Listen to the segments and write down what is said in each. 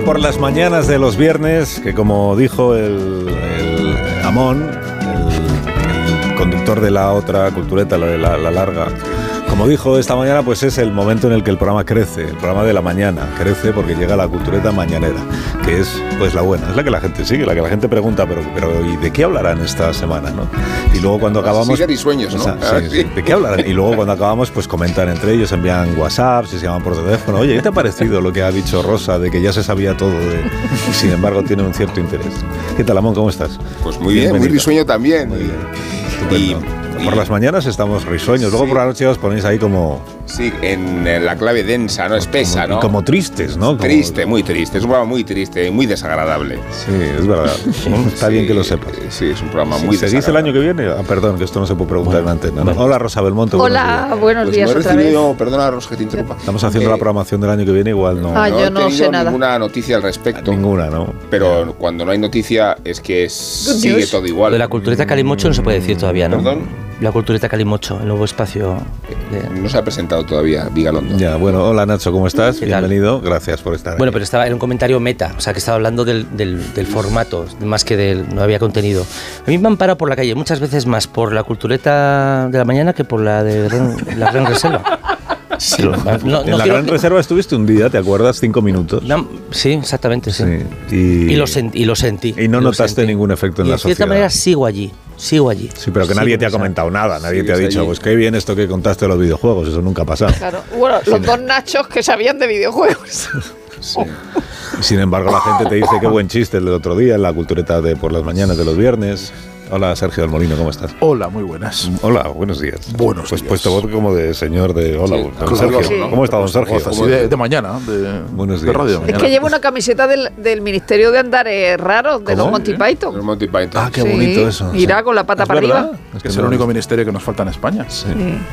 Por las mañanas de los viernes, que como dijo el, Amón, el, conductor de la otra cultureta, la de la larga, como dijo esta mañana, pues es el momento en el que el programa crece, el programa de la mañana crece porque llega la cultureta mañanera, que es pues la buena, es la que la gente sigue, la que la gente pregunta, pero, pero ¿y de qué hablarán esta semana? ¿no? Y luego cuando acabamos... Sigue y sueños, ¿no? O sea, Ah, sí, sí. sí. ¿De qué hablarán? Y luego cuando acabamos, pues comentan entre ellos, envían WhatsApp, se llaman por teléfono. Oye, ¿qué te ha parecido lo que ha dicho Rosa de que ya se sabía todo de... sin embargo tiene un cierto interés? ¿Qué tal, Amón? ¿Cómo estás? Pues muy bien, muy Bienvenido. risueño también. Muy bien. Estupendo. y- por las mañanas estamos risueños, luego Sí. por la noche os ponéis ahí como, sí, en, en la clave densa, ¿no? Espesa, como, ¿no? como tristes, ¿no? Como- Triste, muy triste. Es un programa muy triste, muy desagradable. Sí, es verdad. Está bien Sí, que lo sepas. Sí, es un programa muy ¿Se dice el año que viene? Ah, perdón, que esto no se puede preguntar en antena. ¿no? Hola, Rosa Belmonte. buenos Hola, días. buenos Pues días no he otra vez. recibido, perdona, Rosa, que te interrumpa. Estamos haciendo Eh, la programación del año que viene, igual no. Ah, yo he no tenido sé nada. ninguna noticia al respecto. Ninguna, ¿no? Pero cuando no hay noticia es que es- sigue todo igual. Lo de la cultureta Calimocho no se puede decir todavía, ¿no? ¿Perdón? La cultureta Calimocho, el nuevo espacio. de- No se ha presentado todavía Vigalondo. Ya, bueno, hola Nacho, ¿cómo estás? Bienvenido, gracias por estar Bueno, aquí. pero estaba en un comentario meta, o sea, que estaba hablando del, del- del formato, más que del. no había contenido. A mí me han parado por la calle muchas veces más por la cultureta de la mañana que por la de Ren- la Gran Reserva. Sí, no, en no la Gran Reserva estuviste un día, ¿te acuerdas? Cinco minutos. no, sí, exactamente, sí. Sí, Y, Y, lo y lo sentí. y no lo notaste sentí. ningún efecto en Y la de cierta sociedad. manera sigo allí, sigo allí. Sí, pero que Sigo nadie te ha comentado nada, nadie te ha dicho, allí. pues qué bien esto que contaste de los videojuegos, eso nunca ha pasado. Claro. Bueno, los dos nachos que sabían de videojuegos. Y sin embargo, la gente te dice qué buen chiste el del otro día, en la cultureta de por las mañanas de los viernes. Hola, Sergio del Molino, ¿cómo estás? Hola, muy buenas. Hola, buenos días. Buenos pues días. puesto voz como de señor de hola, Sí, don claro, Sergio. sí. ¿Cómo está don Sergio? Así de, de mañana, de, Buenos de días. radio de Es Es que lleva una camiseta del, del Ministerio de Andares Raros, de ¿Cómo? los Monty Python. Los Monty Python. Ah, qué Sí, bonito eso. Sí. con la pata ¿Es para verdad? arriba. Es que es el único ministerio que nos falta en España. Sí.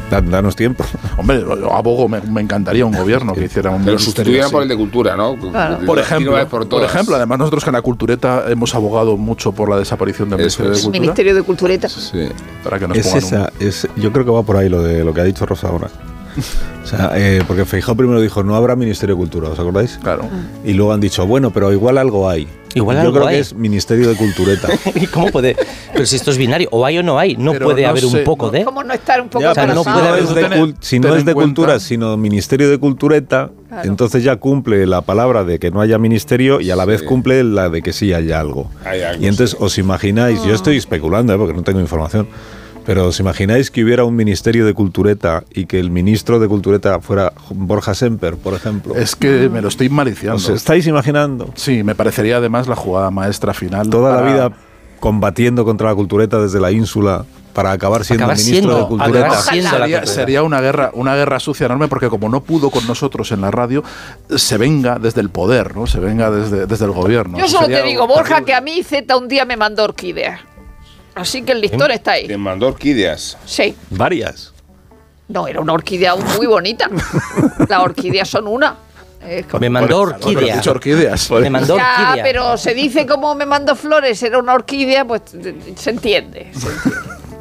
Da- Danos tiempo. Hombre, abogo, me, me encantaría un gobierno que hiciera un Que lo así. por el de cultura, ¿no? Claro. Por ejemplo, por ejemplo, además nosotros que en la cultureta hemos abogado mucho por la desaparición del Ministerio de. Cultura. Ministerio de Cultureta. Sí. Para que nos Es esa, es, yo creo que va por ahí lo de lo que ha dicho Rosa ahora. O sea, eh, porque Feijó primero dijo, no habrá Ministerio de Cultura, ¿os acordáis? Claro. Y luego han dicho, bueno, pero igual algo hay. Igual yo algo creo hay. que es Ministerio de Cultureta. ¿Y cómo puede? Pero si esto es binario, o hay o no hay, no Pero puede no haber sé, un poco no- de. ¿Cómo no estar un poco Ya, o sea, no si puede no haber- es de, si no es de cuenta- cultura, sino Ministerio de Cultureta, Claro. entonces ya cumple la palabra de que no haya ministerio y a la vez Sí. cumple la de que sí haya algo. Hay algo, y entonces sí. os imagináis, yo estoy especulando, ¿eh? porque no tengo información, pero os imagináis que hubiera un Ministerio de Cultureta y que el ministro de Cultureta fuera Borja Semper, por ejemplo. Es que me lo estoy maliciando. ¿Os estáis imaginando? Sí, me parecería además la jugada maestra final. Toda la vida combatiendo contra la cultureta desde la ínsula para acabar siendo Acabar ministro siendo- de la Sería, cultura. sería una guerra, una guerra sucia enorme porque como no pudo con nosotros en la radio, se venga desde el poder, ¿no? Se venga desde, desde el gobierno. Yo solo sería te digo, Borja, terrible. que a mí Z un día me mandó orquídeas. Así que el listón está Te ahí. mandó orquídeas. Sí. Varias. No, era una orquídea muy bonita. Las orquídeas son una. Es como- Me mandó orquídea. dicho orquídeas. Me mandó Ya, orquídea. pero se dice como me mandó flores, era una orquídea, pues se entiende.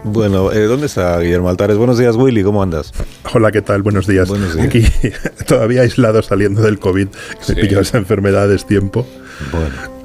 Bueno, eh, ¿dónde está Guillermo Altares? Buenos días, Willy, ¿cómo andas? Hola, ¿qué tal? Buenos días. Buenos días. Aquí todavía aislado saliendo del COVID, que Sí. me pilló esa enfermedad a destiempo. Bueno.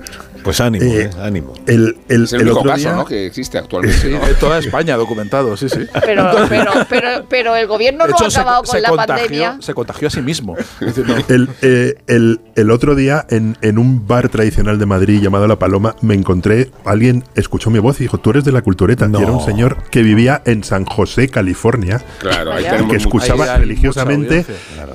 Pues ánimo, Eh, eh, ánimo. El, el, Es el, el único otro caso día, ¿no? que existe actualmente. ¿no? en toda España documentado, sí, sí. Pero, pero, pero, pero el gobierno no ha se, acabado con se la contagió, pandemia. se contagió a sí mismo. Es decir, no- el, eh, el- el otro día en, en un bar tradicional de Madrid llamado La Paloma me encontré, alguien escuchó mi voz y dijo, tú eres de la cultureta. No. Y era un señor que vivía en San José, California, Claro, ahí tenemos que escuchaba Ahí religiosamente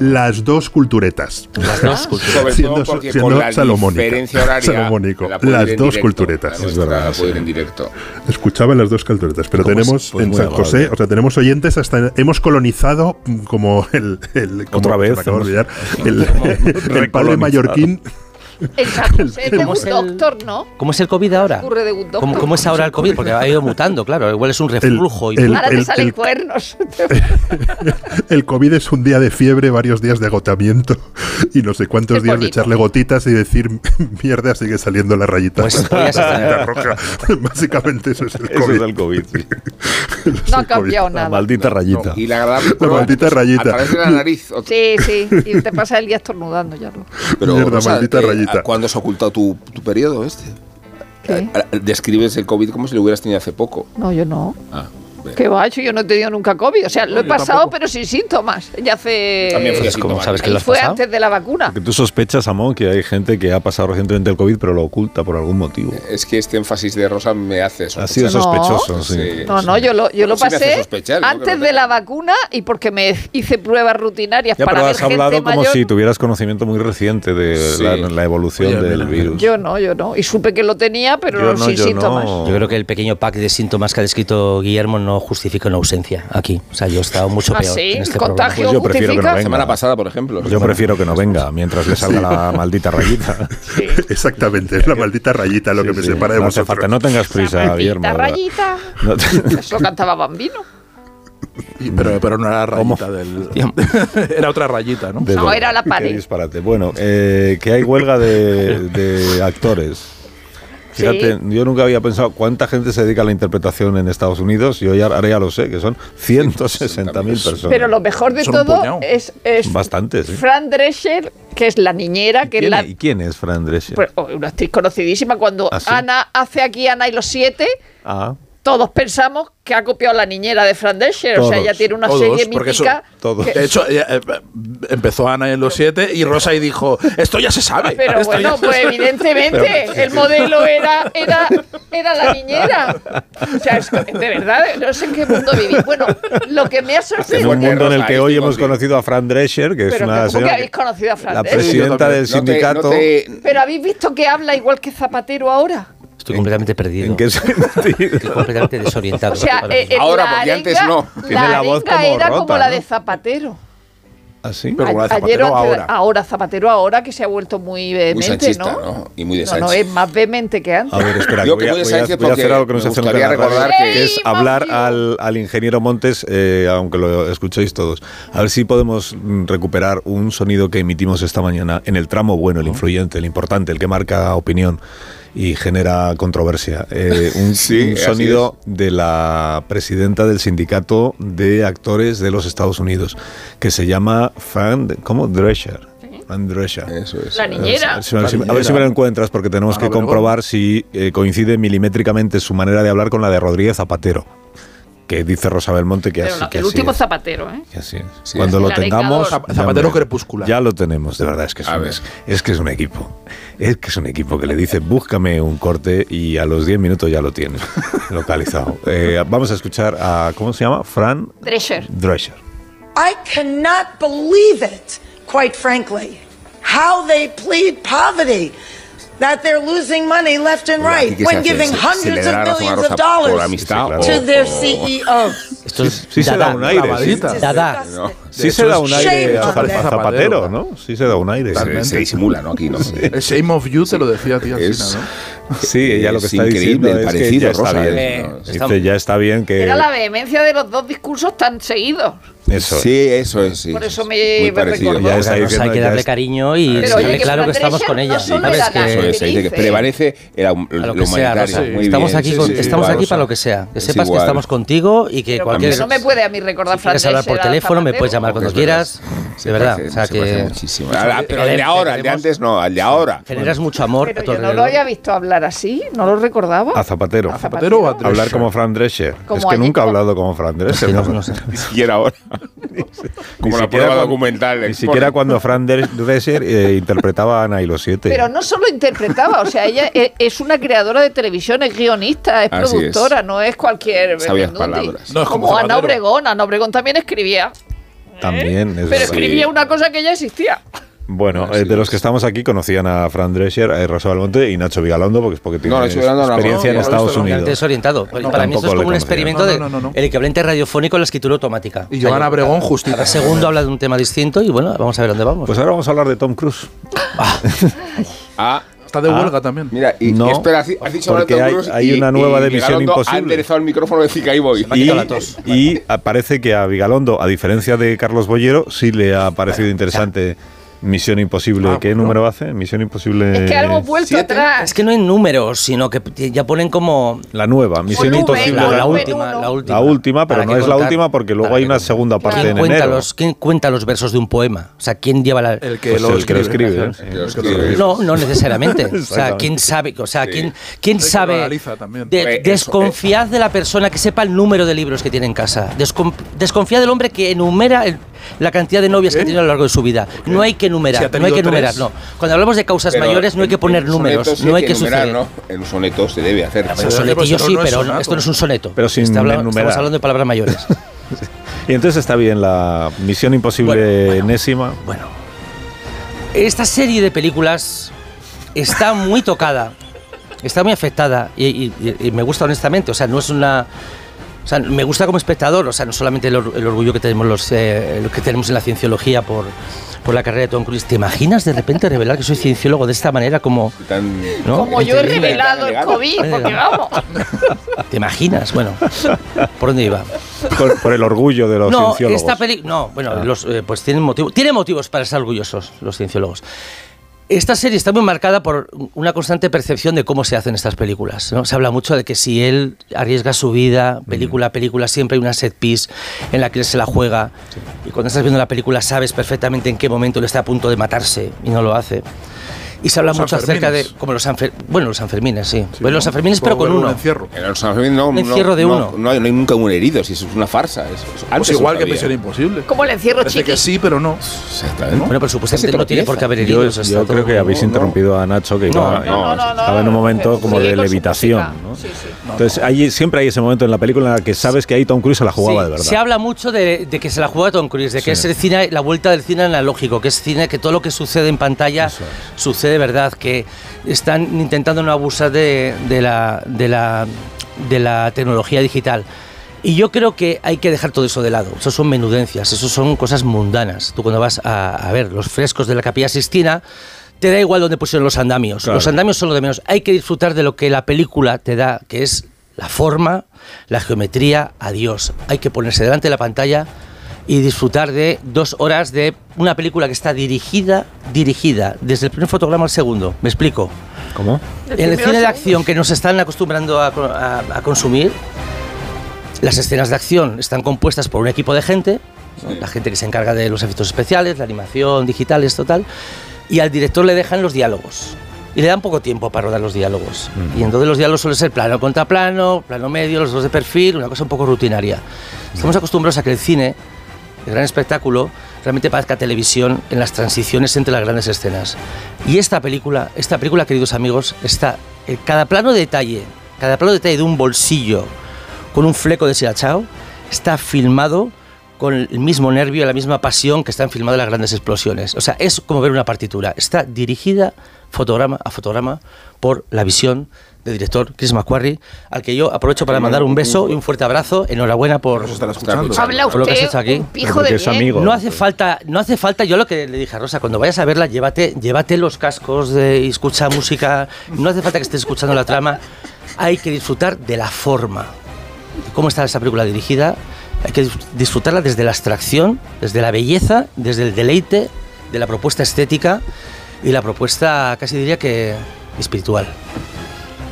las dos culturetas. Las dos. Sobre siendo- todo porque siendo con la salomónica. diferencia horaria Salomónico. la Las ir en dos directo, culturetas. Es verdad, sí. en directo. Escuchaba las dos culturetas, pero Pues- tenemos pues en muy San. José, o sea, tenemos oyentes hasta hemos colonizado como el, el como Otra se vez hemos- olvidar, el, el padre recolonizado. mallorquín José es de ¿Cómo un es el- doctor, ¿no? ¿Cómo es el COVID ahora? Ocurre de doctor. ¿Cómo, cómo es ahora el COVID? Porque ha ido mutando, claro. Igual es un reflujo. y el- Ahora te el- salen el- cuernos. El COVID es un día de fiebre, varios días de agotamiento y no sé cuántos Qué días de bonito. echarle gotitas y decir mierda, sigue saliendo la rayita. Pues La rayita roja. Básicamente eso es el Eso COVID. es el COVID, sí. Eso es No ha el COVID. cambiado La nada. maldita rayita. Y la agradable prueba, maldita rayita. A través de la nariz. otro- Sí, sí. Y te pasa el día estornudando ya. ¿no? Pero, Mierda, Rosa, maldita ¿qué- rayita. ¿A ¿Cuándo se ha ocultado tu, tu periodo este? ¿Qué? Describes el COVID como si lo hubieras tenido hace poco. No, yo no. Ah. ¿Qué va? Yo no he tenido nunca COVID. O sea, lo No, he yo pasado, tampoco. pero sin síntomas. Ya hace. También ¿Cómo asintomático. sabes que lo has fue pasado? antes de la vacuna. Que tú sospechas, Amón, que hay gente que ha pasado recientemente el COVID pero lo oculta por algún motivo. Es que este énfasis de Rosa me hace sospechar. Ha sido No. sospechoso, sí. Sí. No, no, yo lo, yo lo Sí pasé ¿no? Que antes no de la vacuna y porque me hice pruebas rutinarias Ya, para pero ver has hablado gente como mayor. si tuvieras conocimiento muy reciente de Sí. la, la evolución Oye, del mira, virus. Yo no, yo no. Y supe que lo tenía, pero Yo no, sin síntomas. no. Yo creo que el pequeño pack de síntomas que ha descrito Guillermo no justifica una ausencia aquí. O sea, yo he estado mucho Ah, peor sí, en este contagio Pues yo prefiero que no venga. Semana pasada, por ejemplo. Yo prefiero que no venga mientras le salga la maldita rayita. Sí. Exactamente, es la maldita rayita lo que me Sí, separa de no hace vosotros. falta, no tengas prisa, Guillermo. ¿verdad? rayita. No te- Eso cantaba Bambino. y- pero, pero no era la ¿Cómo? rayita del. Tío. era otra rayita, ¿no? de No, era la qué pared. disparate. Bueno, eh, que hay huelga de, de actores. Fíjate, Sí. yo nunca había pensado cuánta gente se dedica a la interpretación en Estados Unidos. Yo ya, ahora ya lo sé, que son 160.000 personas. Pero lo mejor de Son todo es, es Bastante, sí. Fran Drescher, que es la niñera, que es ¿Quién, la, ¿Y quién es Fran Drescher? pues, oh, una actriz conocidísima. Cuando ¿Ah, sí? Ana hace aquí Ana y los siete, ah, todos pensamos que ha copiado la niñera de Fran Drescher. O sea, Todos, ella tiene una todos, serie porque eso- mítica. todos. que- De hecho, ella, eh, empezó Ana en los siete y Rosa y dijo: Esto ya se sabe. Pero bueno, pues sabe". evidentemente el modelo era, era, era la niñera. O sea, es que, de verdad, no sé en qué mundo vivir. Bueno, lo que me ha en sorprendido... un mundo en el que hoy hemos conocido a Fran Drescher, que es Pero una ¿cómo que señora habéis conocido a Fran la presidenta del No te- no sindicato. te- Pero habéis visto que habla igual que Zapatero ahora. Estoy completamente perdido. ¿En qué sentido? Estoy completamente desorientado. O sea, ahora eh, eh, Ahora, la porque antes no. Tiene la voz como era rota, como la ¿no? de Zapatero. ¿Así? Pero como la de Ayer Zapatero de- ahora. ahora Zapatero ahora que se ha vuelto muy Muy vehemente, sanchista, ¿no? ¿no? Y muy de No, es más vehemente que antes. A ver, espera, Yo que que voy, a, voy a- voy a hacer algo que no se hace nunca recordar que- que es ¡Ey, hablar al ingeniero Montes, eh, aunque lo escuchéis todos. A ver si podemos mm, recuperar un sonido que emitimos esta mañana en el tramo bueno, el influyente, el importante, el que marca opinión y genera controversia. Eh, un, Sí, un así sonido de la presidenta del sindicato de actores de los Estados Unidos, que se llama Fran, ¿cómo? Drescher. Fran Drescher. Eso es. La niñera. A ver si, a ver si- La a ver si me lo encuentras, porque tenemos Ana que comprobar si eh, coincide milimétricamente su manera de hablar con la de Rodríguez Zapatero, que dice Rosa Belmonte que Pero así, no, que el así último es, Zapatero, ¿eh? que así es. Sí, Cuando lo tengamos, Zapatero crepuscular. Ya lo tenemos, de verdad, es que es, un, es que es un equipo. Es que es un equipo que le dice, búscame un corte y a los 10 minutos ya lo tienes localizado. Eh, vamos a escuchar a, ¿cómo se llama? Fran Drescher. Drescher. I cannot believe it, quite frankly, how they plead poverty. That they're losing money left and right when giving hundreds of Rosa of dollars to their por- CEOs. Esto es Sí se da un aire. sí. Se da un aire shame a Zapatero, ¿no? Sí se da un aire. se, disimula, ¿no? Aquí no. El Shame of You te lo decía a ti, Es- Alsina, ¿no? Sí, ella lo que Es está diciendo el es parecido, que ya está Rosa, bien. ¿eh? No, Dice, ya está bien que... Era la vehemencia de los dos discursos tan seguidos. Eso es. Sí, eso es, sí. Por eso me- Muy parecido. recordó. Ya está diciendo, hay que ya darle es- cariño y Pero dejarle oye, que claro que estamos con ella. no ¿Sabes? era Que-. Eso es, que prevalece a lo que sea. Rosa. muy estamos bien. aquí, sí, con- sí, estamos igual, aquí para lo que sea. Que Es sepas que igual. estamos contigo y que Pero cualquier no me puede a mí recordar si Fran quieres hablar por teléfono me puedes llamar cuando quieras. De verdad, o sea que muchísimo. Pero el de ahora, el de antes no, el de ahora. generas mucho amor. Pero yo no lo había visto hablar así, no lo recordaba. A Zapatero. A Zapatero o a? Hablar como Fran Drescher. Es que nunca ha como- hablado como Fran Drescher. No sé. Ni siquiera ahora. Ni Como la siquiera prueba cuando- documental. Ni expone. siquiera cuando Fran Drescher eh, interpretaba a Ana y los siete. Pero no solo interpretaba, o sea, ella e- es una creadora de televisión, es guionista, es Así es. productora, no es cualquier Sabias palabras. No es como como Ana. Obregón, Ana Obregón también escribía, También. es pero escribía una cosa que ya existía. Bueno, eh, de los es. que estamos aquí conocían a Fran Drescher, a Rosa Belmonte y Nacho Vigalondo, porque, porque tiene No, Nacho Vigalondo no, experiencia no, en Estados Unidos. desorientado. Para mí esto es como un experimento No, no, de no, no, no. el equivalente radiofónico a la escritura automática. Y O sea, Joana yo- Abregón justito. Cada segundo habla de un tema distinto y bueno, vamos a ver dónde vamos. Pues ahora vamos a hablar de Tom Cruise. Ah, Está de Ah. huelga también. mira, y No, espera, has dicho Tom hay- Cruise hay y- una nueva y de Misión Imposible. Ha enderezado el micrófono de Zika y voy. Y, y parece que a Vigalondo, a diferencia de Carlos Bollero, sí le ha parecido interesante Misión Imposible. Ah, ¿Qué bueno. número hace? Misión Imposible. Es que hemos vuelto ¿Siete? atrás. Es que no hay números, sino que ya ponen como La nueva, Misión Imposible. la, última, la última. La última, pero no es la última porque luego hay una contar. segunda parte ¿Quién en cuenta, enero. los, ¿Quién cuenta los versos de un poema? O sea, ¿quién lleva la, El que Pues lo el que lo escribe. ¿eh? El que lo. No, no necesariamente. o sea. ¿quién sabe? O sea, ¿quién, sabe? De- Pues desconfiad de la persona que sepa el número de libros que tiene en casa. Descon- desconfiad del hombre que enumera el- la cantidad de novias que ¿Qué? tiene a lo largo de su vida. No hay que Si ha enumerar, no hay tenido que enumerar, tres. no. Cuando hablamos de causas Pero mayores no hay en- que poner en un números, sí no hay que enumerar, suceder. ¿no? En un soneto se debe hacer. Pero Pero sonetillo sí, no pero sonato. esto no es un soneto. Pero sin Está. Estamos hablando de palabras mayores. Y entonces está bien la Misión Imposible enésima. Bueno, esta serie de películas está muy tocada, está muy afectada y, y- y me gusta honestamente. O sea, no es una. O sea, me gusta como espectador, o sea, no solamente el, or- el orgullo que tenemos los eh, lo que tenemos en la cienciología por, por la carrera de Tom Cruise. ¿Te imaginas de repente revelar que soy cienciólogo de esta manera como Tan- ¿no? Como yo he revelado el. COVID, porque vamos. ¿Te imaginas? Bueno, ¿por dónde iba? Por, por el orgullo de los no, cienciólogos. esta peli, no, bueno, Ah. los, eh, pues tienen motivo, tienen motivos para estar orgullosos los cienciólogos. Esta serie está muy marcada por una constante percepción de cómo se hacen estas películas. ¿no? Se habla mucho de que si él arriesga su vida, película a película, siempre hay una set piece en la que él se la juega. Y cuando estás viendo la película sabes perfectamente en qué momento él está a punto de matarse y no lo hace. Y se habla Los mucho acerca de. Como los Sanfer- Bueno, los Sanfermines, sí. Sí, Bueno, los. Sanfermines, pero con uno. un encierro. En los no, Un no- encierro de no- uno. No, hay, no hay nunca un herido, si es una farsa. Eso, eso- Pues igual que. Misión Imposible. Como el encierro Parece chiqui. que sí, pero no. Exactamente. Bueno, pero supuestamente Ese no tiene por qué haber Yo, heridos. yo creo que habéis no, no. interrumpido a Nacho, que iba- No, no, no, no, estaba en un momento como de levitación. Entonces, hay, siempre hay ese momento en la película en la que sabes que ahí Tom Cruise se la jugaba de verdad. Se habla mucho de, de que se la juega Tom Cruise, de que es el cine, la vuelta del cine analógico, que es cine, que todo lo que sucede en pantalla Eso de verdad, que están intentando no abusar de, de la, de, la, de la tecnología digital. Y yo creo que hay que dejar todo eso de lado. Eso son menudencias, eso son cosas mundanas. Tú cuando vas a, a ver los frescos de la Capilla Sistina, te da igual dónde pusieron los andamios. Claro. Los andamios son lo de menos. Hay que disfrutar de lo que la película te da, que es la forma, la geometría, adiós. Hay que ponerse delante de la pantalla y disfrutar de dos horas de una película que está dirigida, dirigida, desde el primer fotograma al segundo. ¿Me explico? ¿Cómo? El En el cine de acción que nos están acostumbrando a, a- a consumir, las escenas de acción están compuestas por un equipo de gente, ¿no? la gente que se encarga de los efectos especiales, la animación, digitales, total, y al director le dejan los diálogos. Y le dan poco tiempo para rodar los diálogos. Y entonces los diálogos suelen ser plano contra plano, plano medio, los dos de perfil, una cosa un poco rutinaria. Estamos acostumbrados a que el cine, el gran espectáculo, realmente parezca televisión en las transiciones entre las grandes escenas. Y esta película, esta película, queridos amigos, está en cada plano de detalle, cada plano de detalle de un bolsillo con un fleco de silachao, está filmado con el mismo nervio la misma pasión que están filmadas las grandes explosiones. O sea, es como ver una partitura. Está dirigida fotograma a fotograma por la visión del director Chris McQuarrie, al que yo aprovecho para mandar un beso y un fuerte abrazo. Enhorabuena por, Por lo que has hecho aquí. un pijo de bien. amigo. no hace falta, no hace falta, yo lo que le dije a Rosa, cuando vayas a verla, llévate, llévate los cascos de, y escucha música, no hace falta que estés escuchando la trama, hay que disfrutar de la forma, de cómo está esa película dirigida Hay que disfrutarla desde la abstracción, desde la belleza, desde el deleite de la propuesta estética y la propuesta, casi diría que espiritual.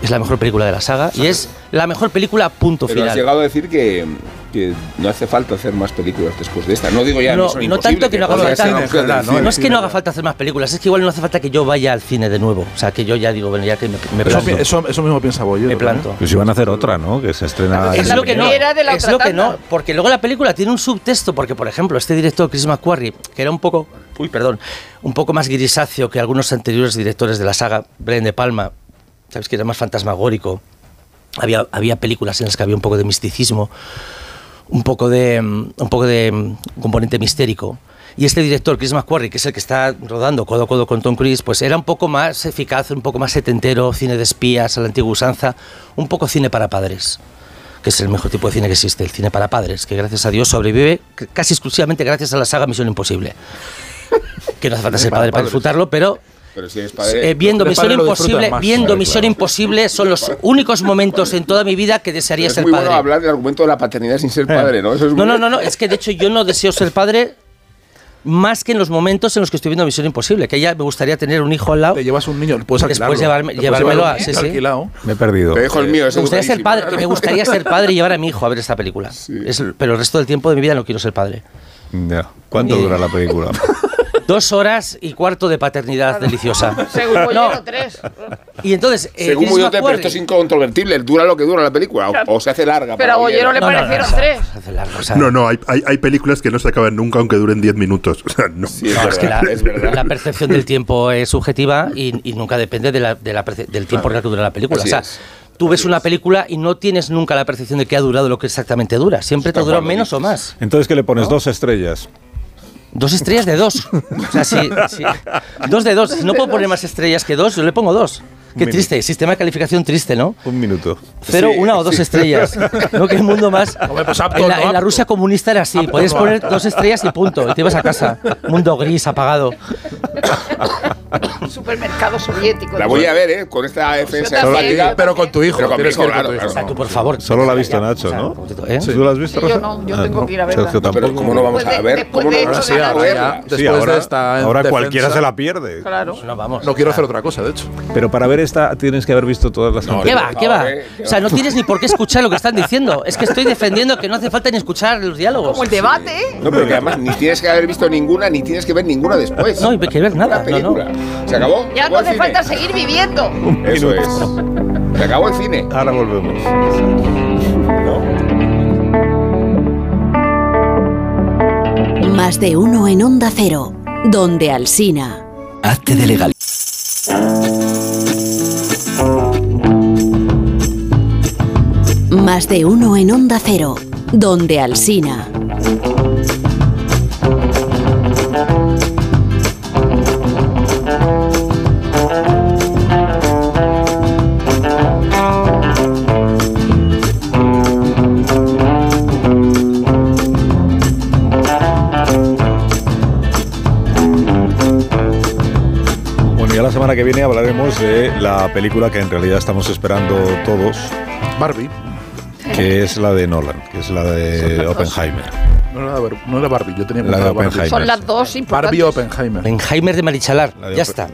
Es la mejor película de la saga y es la mejor película punto Pero has final. llegado a decir que, que no hace falta hacer más películas después de esta. No digo ya No, tanto que no haga falta- no, es que no haga falta hacer más películas, es que igual no hace falta que yo vaya al cine de nuevo. O sea, que yo ya digo, bueno, ya que me, me Eso, planto. eso, eso mismo piensa Bollero. me planto. Pues iban a hacer otra, ¿no? Que se estrena. Es lo que no, primera de la es otra lo que tanda. no, porque luego la película tiene un subtexto, porque por ejemplo este director Chris McQuarrie, que era un poco, uy, perdón, un poco más grisáceo que algunos anteriores directores de la saga, Brian De Palma, sabes que era más fantasmagórico, había, había películas en las que había un poco de misticismo, un poco de, mm, un poco de mm, componente mistérico. Y este director, Chris McQuarrie, que es el que está rodando codo a codo con Tom Cruise, pues era un poco más eficaz, un poco más setentero, cine de espías a la antigua usanza, un poco cine para padres que es el mejor tipo de cine que existe, el cine para padres, que gracias a Dios sobrevive casi exclusivamente gracias a la saga Misión Imposible. Que no hace falta ser padre para disfrutarlo, pero Pero si eres padre. eh, viendo Misión Imposible, más, viendo claro, Misión claro. Imposible son los únicos momentos en toda mi vida que desearía es ser muy padre. bueno hablar del argumento de la paternidad sin ser padre, ¿no? Eso es No, muy- no, no, no, es que de hecho yo no deseo ser padre más que en los momentos en los que estoy viendo Misión Imposible, que ya me gustaría tener un hijo al lado. Te llevas un niño, puedes Después llevarme- llevármelo a- sí, sí. Me he perdido. Te dejo el mío. ese Me gustaría ser padre, que me gustaría ser padre y llevar a mi hijo a ver esta película. Es- pero el resto del tiempo de mi vida no quiero ser padre. Ya. ¿Cuánto Y- dura la película? Dos horas y cuarto de paternidad deliciosa. Según No. Bollero, tres. Y entonces, eh, Según muy pero esto es incontrovertible. Dura lo que dura la película. O, o se hace larga. Pero para a Bollero le No, no, no, parecieron no, tres. se hace largo, o sea, No, no, hay, hay, hay películas que no se acaban nunca aunque duren 10 minutos. O sea, no. Sí, es no, es que la, verdad. es verdad. la percepción del tiempo es subjetiva y, y nunca depende de la- de la perce- del tiempo que dura la película. Así o sea, es. tú ves una película y no tienes nunca la percepción de que ha durado lo que exactamente dura. Siempre te Está dura cuando menos o más. Entonces, ¿qué le pones? Dos estrellas. Dos estrellas de dos. O sea, si, si- dos de dos. Si no puedo poner más estrellas que dos, yo le pongo dos. Qué triste, sistema de calificación triste, ¿no? Un minuto. Cero, Sí, una o dos sí. estrellas. No, que el mundo más. Hombre, pues apto, en, la, no en la apto. Rusia comunista era así. Podías poner dos estrellas y punto. Y te ibas a casa. Mundo gris, apagado. Supermercado soviético. La voy a ver, ¿eh? Con esta defensa Pero con tu hijo. Pero con mi hijo, claro, tu hijo. claro. O sea, tú, por favor. Solo la ha visto Nacho, ¿no? ¿eh? ¿Tú lo has visto, Sí, yo Rosa? no, yo Ah, tengo no. que ir a Sergio verla. tampoco. Pero ¿cómo no vamos Después a ver? después ¿Cómo no de vamos a la verla? Sí, ahora, esta ahora cualquiera se la pierde. Claro. No, vamos. No quiero hacer otra cosa, de hecho. Pero para ver esta tienes que haber visto todas las No, ¿Qué anteriores. va? ¿Qué va? eh, qué O sea, no tienes ni por qué escuchar lo que están diciendo. Es que estoy defendiendo que no hace falta ni escuchar los diálogos. Como el debate, ¿eh? No, pero que además ni tienes que haber visto ninguna, ni tienes que ver ninguna después. No, hay que ver nada. No, no. ¿Se acabó? Ya ¿Se no hace falta seguir viviendo. Eso es. Se acabó el cine. Ahora volvemos. Más de uno en Onda Cero, donde Alsina. Hazte de legal. Más de uno en Onda Cero, donde Alsina. Semana que viene hablaremos de la película que en realidad estamos esperando todos, Barbie. que es la de Nolan, que es la de Oppenheimer. No era, Bar- no era Barbie, yo tenía La de. Oppenheimer. Son las dos importantes. Barbie Oppenheimer. Benheimer de Marichalar. De Ya está.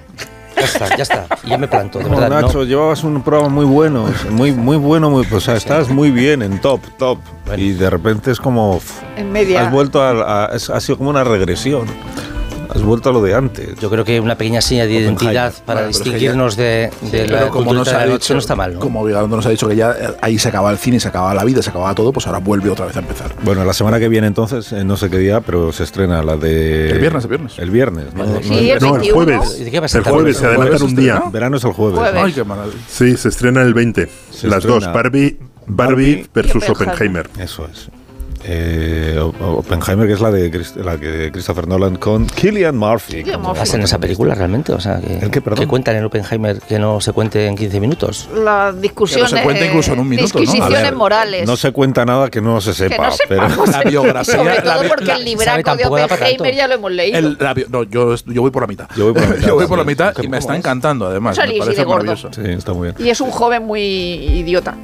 Ya está, ya está. Y ya me planto, de No, verdad. no. Nacho, llevabas un programa muy bueno, muy, muy bueno, muy, o sea, estás muy bien, en top, top. Bueno. Y de repente es como, En media. has vuelto a, a- es- ha sido como una regresión. Has vuelto a lo de antes. Yo creo que una pequeña seña de identidad para Bueno, distinguirnos de, de la Pero como nos ha dicho, no está mal, ¿no? como Vigalondo nos ha dicho que ya eh, ahí se acaba el cine, se acaba la vida, se acaba todo, pues ahora vuelve otra vez a empezar. Bueno, la semana que viene entonces, eh, no sé qué día, pero se estrena la de... El viernes, el viernes. El viernes, ¿no? Sí, el No, el 21. jueves. ¿Y de qué va a ser El jueves, se adelantan un día. Verano es el jueves. Jueves. Ay, qué maravilla. Sí, se estrena el 20. Se Las estrena dos, Barbie, Barbie versus. Oppenheimer. Eso es. Eh, Oppenheimer, que es la de, Chris- la que Christopher Nolan con Killian Murphy. Cillian como- Murphy. ¿Pasa en esa película realmente? O sea, que, ¿El qué, perdón? que cuentan en Oppenheimer que no se cuente en 15 minutos. Las discusiones. Que no se cuenta incluso en un minuto, ¿no? Disquisiciones ver, morales. No se cuenta nada que no se sepa, que no pero. La biografía- Sobre la todo bi- porque la- el libraco de. Oppenheimer ya lo hemos leído. El, la no, yo, yo voy por la mitad. Yo voy por la mitad Yo voy por la mitad y ¿Cómo me está es? encantando, además. Me parece maravilloso. sí, está muy bien. Y es un joven muy idiota.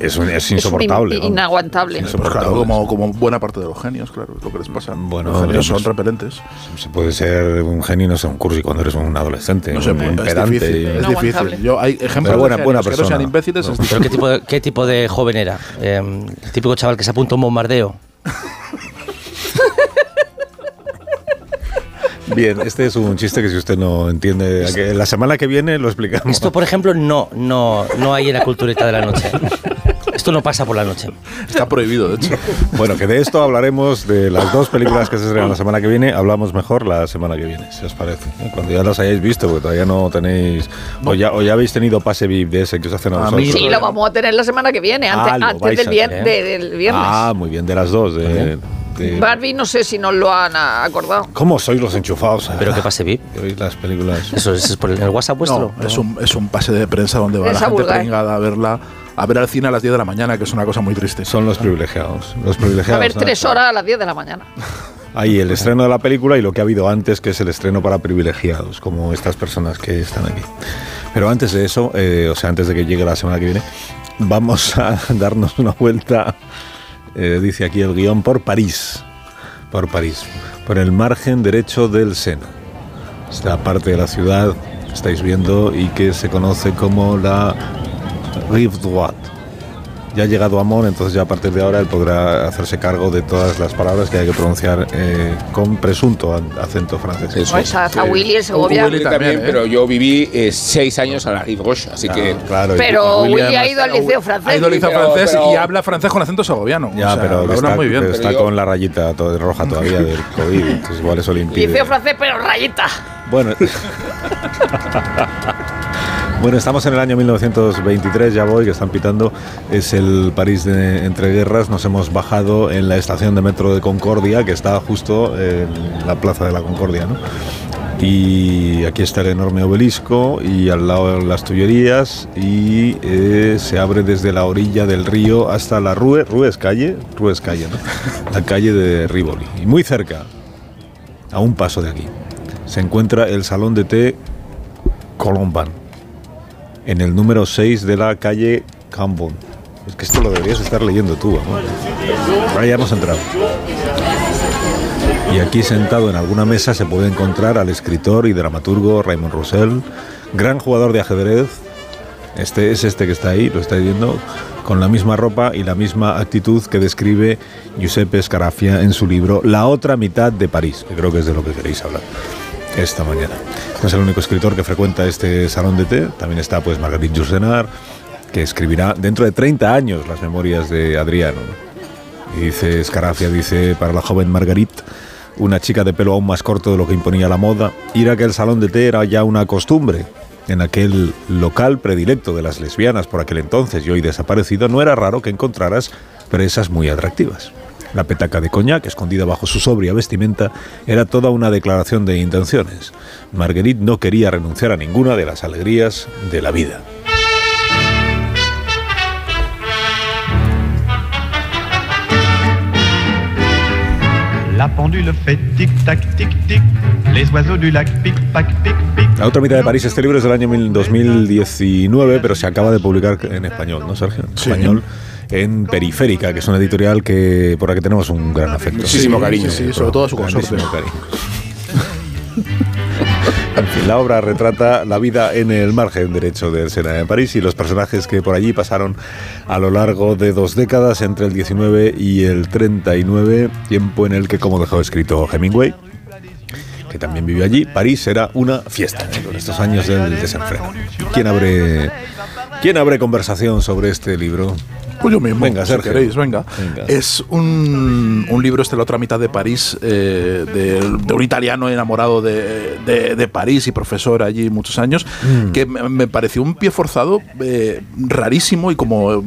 Es, un- es Es un insoportable. in- vamos. inaguantable. Es Pues claro, como, como buena parte de los genios, claro, es lo que les pasa. Bueno, los genios son pues- repelentes. Se puede ser un genio y no ser un cursi cuando eres un adolescente. No sé, un pues, es pedante. difícil. y- Es difícil. Yo, hay ejemplos Pero buena- de buena genios que no persona. sean imbéciles. es No. ¿Pero qué tipo, de, qué tipo de joven era? Eh, el típico chaval que se apunta a un bombardeo. Bien, este es un chiste que si usted no entiende, la semana que viene lo explicamos. Esto, por ejemplo, no, no, no hay en la cultureta de la noche. Esto no pasa por la noche. Está prohibido, de hecho. Bueno, que de esto hablaremos de las dos películas que se estrenan la semana que viene. Hablamos mejor la semana que viene, si os parece. ¿eh? Cuando ya las hayáis visto, porque todavía no tenéis. O, ya, o ya habéis tenido pase VIP de ese que os hacen a A vosotros. Sí, lo vamos a tener la semana que viene, antes, Ah, antes del, a vier- tener. de- del viernes. Ah, muy bien, de las dos. De, de- Barbie no sé si nos lo han acordado. ¿Cómo sois los enchufados? Pero que pase VIP. Las películas. Eso es, es por el, el WhatsApp vuestro. No, es un, es un pase de prensa donde va la Prensa gente pringada a verla, a ver al cine a las 10 de la mañana, que es una cosa muy triste. Son los privilegiados. Los A privilegiados. ver, ¿no? tres horas a las 10 de la mañana. Ahí el estreno de la película y lo que ha habido antes, que es el estreno para privilegiados, como estas personas que están aquí. Pero antes de eso, eh, o sea, antes de que llegue la semana que viene, vamos a darnos una vuelta, eh, dice aquí el guion, por París. Por París. Por el margen derecho del Sena. Esta parte de la ciudad que estáis viendo y que se conoce como la Rive Droite. Ya ha llegado Amon, entonces ya a partir de ahora él podrá hacerse cargo de todas las palabras que hay que pronunciar eh, con presunto acento francés. Eso. Pues a, a Willy en Segovia. Willy también, ¿eh? pero yo viví eh, seis años a la Rive Gauche, así que... Claro, Pero Willy además- ha ido al liceo Ha francés. ido al liceo Pero- francés pero- y habla francés con acento segoviano. Ya, o sea, pero está, muy bien. está Pero yo- con la rayita to- roja todavía del COVID, entonces igual eso le impide. Liceo francés, pero rayita. Bueno. Bueno, estamos en el año 1923, ya voy, que están pitando. Es el París de entre guerras. Nos hemos bajado en la estación de metro de Concordia, que está justo en la plaza de la Concordia, ¿no? Y aquí está el enorme obelisco y al lado las Tullerías y eh, se abre desde la orilla del río hasta la Rue, Rue es calle, Rue es calle. La calle de Rivoli. Y muy cerca, a un paso de aquí, se encuentra el salón de té Colomban, en el número 6 de la calle Cambon. Es que esto lo deberías estar leyendo tú, amor. Ahora ya hemos entrado. Y aquí sentado en alguna mesa se puede encontrar al escritor y dramaturgo Raymond Roussel, gran jugador de ajedrez. Este es este que está ahí, lo estáis viendo, con la misma ropa y la misma actitud que describe Giuseppe Scarafia en su libro La otra mitad de París, que creo que es de lo que queréis hablar esta mañana. No es el único escritor que frecuenta este salón de té, también está pues Marguerite Yourcenar, que escribirá dentro de 30 años las memorias de Adriano. ¿no? Y dice Scarafia, dice para la joven Marguerite, una chica de pelo aún más corto de lo que imponía la moda, ir a aquel salón de té era ya una costumbre. En aquel local predilecto de las lesbianas por aquel entonces y hoy desaparecido, no era raro que encontraras presas muy atractivas. La petaca de coñac, escondida bajo su sobria vestimenta, era toda una declaración de intenciones. Marguerite no quería renunciar a ninguna de las alegrías de la vida. La pendule fait tic-tac, tic-tic. Les oiseaux du lac pic-pac, pic-pic. La otra mitad de París, este libro es del año 2019, pero se acaba de publicar en español, ¿no, Sergio? En Sí. español, en Periférica, que es una editorial que por la que tenemos un gran afecto. Muchísimo cariño, sí, sobre todo a su consorte. cariño. La obra retrata la vida en el margen derecho del Sena de París y los personajes que por allí pasaron a lo largo de dos décadas, entre el 19 y el 39, tiempo en el que, como dejó escrito Hemingway, que también vivió allí, París era una fiesta con estos años del desenfreno. ¿Quién abre, ¿Quién abre conversación sobre este libro? Pues yo mismo, Venga, si Sergio. queréis, venga. Venga. Es un, un libro, este, La otra mitad de París, eh, de, de un italiano enamorado de, de- de París y profesor allí muchos años, Mm. que me, me pareció un pie forzado eh, rarísimo y como eh,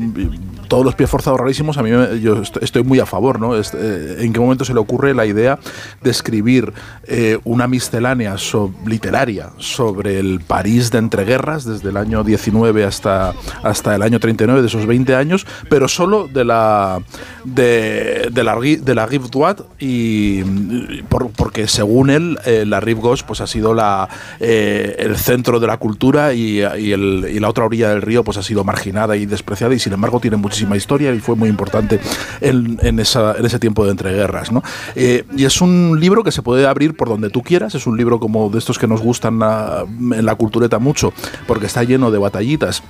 todos los pies forzados rarísimos, a mí yo est- estoy muy a favor, ¿no? Este, eh, ¿En qué momento se le ocurre la idea de escribir eh, una miscelánea so- literaria sobre el París de entreguerras, desde el año 19 hasta, hasta el año 39, de esos 20 años, pero solo de la de, de la, de la Rive Droite y y por- porque según él eh, la Rive Gauche pues ha sido la eh, el centro de la cultura y, y el- y la otra orilla del río pues ha sido marginada y despreciada y sin embargo tiene muchísimo historia y fue muy importante en, ese tiempo de entreguerras. Eh, y es un libro que se puede abrir por donde tú quieras, es un libro como de estos que nos gustan en la cultureta mucho, porque está lleno de batallitas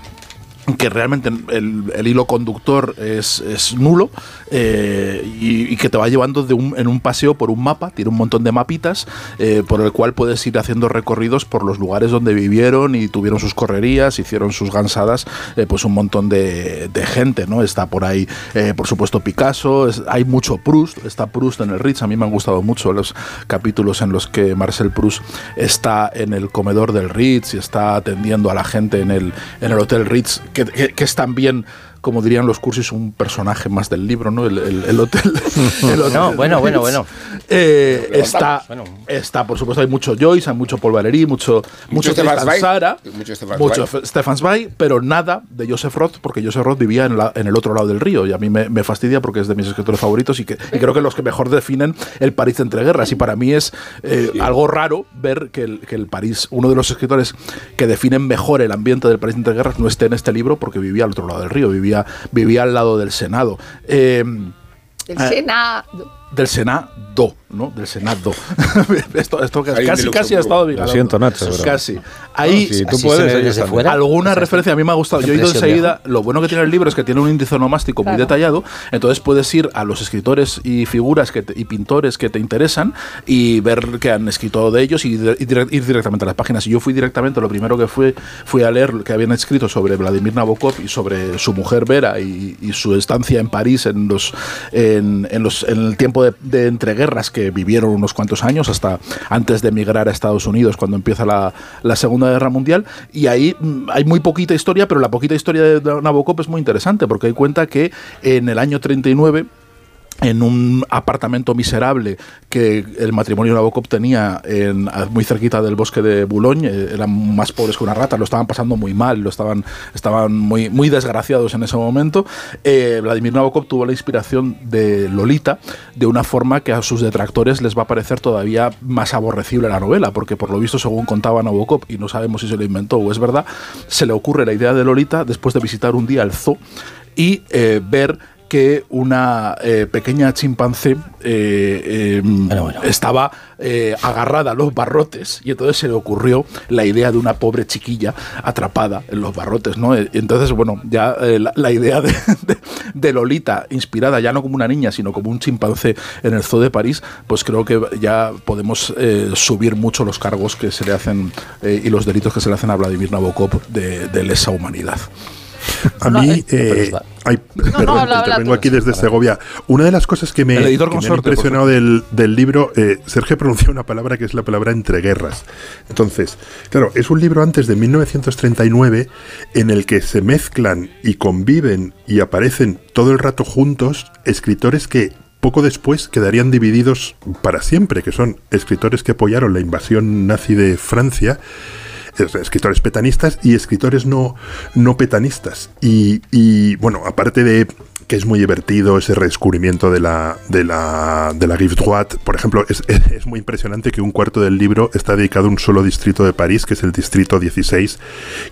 que realmente el, hilo conductor es, es nulo eh, y, que te va llevando en un paseo por un mapa, tiene un montón de mapitas eh, por el cual puedes ir haciendo recorridos por los lugares donde vivieron y tuvieron sus correrías, hicieron sus gansadas, eh, pues un montón de, gente, ¿no? Está por ahí, por supuesto, Picasso, hay mucho Proust, está Proust en el Ritz, a mí me han gustado mucho los capítulos en los que Marcel Proust está en el comedor del Ritz y está atendiendo a la gente en el, en el Hotel Ritz, que- es también, como dirían los cursis, un personaje más del libro, ¿no? El, el- el hotel, el hotel No, bueno, bueno, bueno. Eh, está, bueno. está, por supuesto, hay mucho Joyce, hay mucho Paul Valéry, mucho, mucho, Stefan Tristan Zweig. Sara, Mucho Stefan mucho Stefan Zweig, pero nada de Joseph Roth, porque Joseph Roth vivía en, la- en el otro lado del río y a mí me, me fastidia porque es de mis escritores favoritos y, que, y creo que los que mejor definen el París de entreguerras. Y para mí es eh, algo raro ver que el, que el París, uno de los escritores que definen mejor el ambiente del París de entreguerras, no esté en este libro porque vivía al otro lado del río, vivía, vivía al lado del Senado. Eh, El Ah. Senado. Del Senado, ¿no? Del Senado. esto esto casi, casi ha estado vigilando. Lo siento, Nacho, pero- Casi. Ahí, si tú puedes, también. fuera. alguna referencia a mí me ha gustado. Yo he ido enseguida. Lo bueno que tiene el libro es que tiene un índice onomástico muy Claro. detallado. Entonces puedes ir a los escritores y figuras que te- y pintores que te interesan y ver que han escrito de ellos y, de- y dire- ir directamente a las páginas. Y yo fui directamente, lo primero que fui, fui a leer que habían escrito sobre Vladimir Nabokov y sobre su mujer Vera y, y su estancia en París en los en, en los en el tiempo de, de entreguerras que vivieron unos cuantos años hasta antes de emigrar a Estados Unidos cuando empieza la, la Segunda Guerra Mundial. Y ahí mm, hay muy poquita historia pero la poquita historia de Nabokov es muy interesante porque hay cuenta que en el año 39 en un apartamento miserable que el matrimonio Nabokov tenía en, muy cerquita del bosque de Boulogne, eh, eran más pobres que una rata, lo estaban pasando muy mal, lo estaban, estaban muy, muy desgraciados en ese momento. Eh, Vladimir Nabokov tuvo la inspiración de Lolita de una forma que a sus detractores les va a parecer todavía más aborrecible la novela, porque por lo visto, según contaba Nabokov, y no sabemos si se lo inventó o es verdad, se le ocurre la idea de Lolita después de visitar un día el zoo y eh, ver que una eh, pequeña chimpancé eh, eh, estaba eh, agarrada a los barrotes y entonces se le ocurrió la idea de una pobre chiquilla atrapada en los barrotes, ¿no? Entonces, bueno, ya la, la idea de, de- de Lolita, inspirada ya no como una niña, sino como un chimpancé en el zoo de París, pues creo que ya podemos subir mucho los cargos que se le hacen y los delitos que se le hacen a Vladimir Nabokov de, de lesa humanidad. A mí, eh, ay, perdón, no, habla, habla intervengo tú. aquí desde Segovia. Una de las cosas que me, que ha impresionado del, del libro, eh, Sergio pronunció una palabra que es la palabra entreguerras. Entonces, claro, es un libro antes de 1939 en el que se mezclan y conviven y aparecen todo el rato juntos escritores que poco después quedarían divididos para siempre, que son escritores que apoyaron la invasión nazi de Francia escritores petanistas y escritores no, no petanistas. Y, y, bueno, aparte de que es muy divertido ese redescubrimiento de la, de la, de la Rive Droite, por ejemplo, es, es- muy impresionante que un cuarto del libro está dedicado a un solo distrito de París, que es el distrito 16,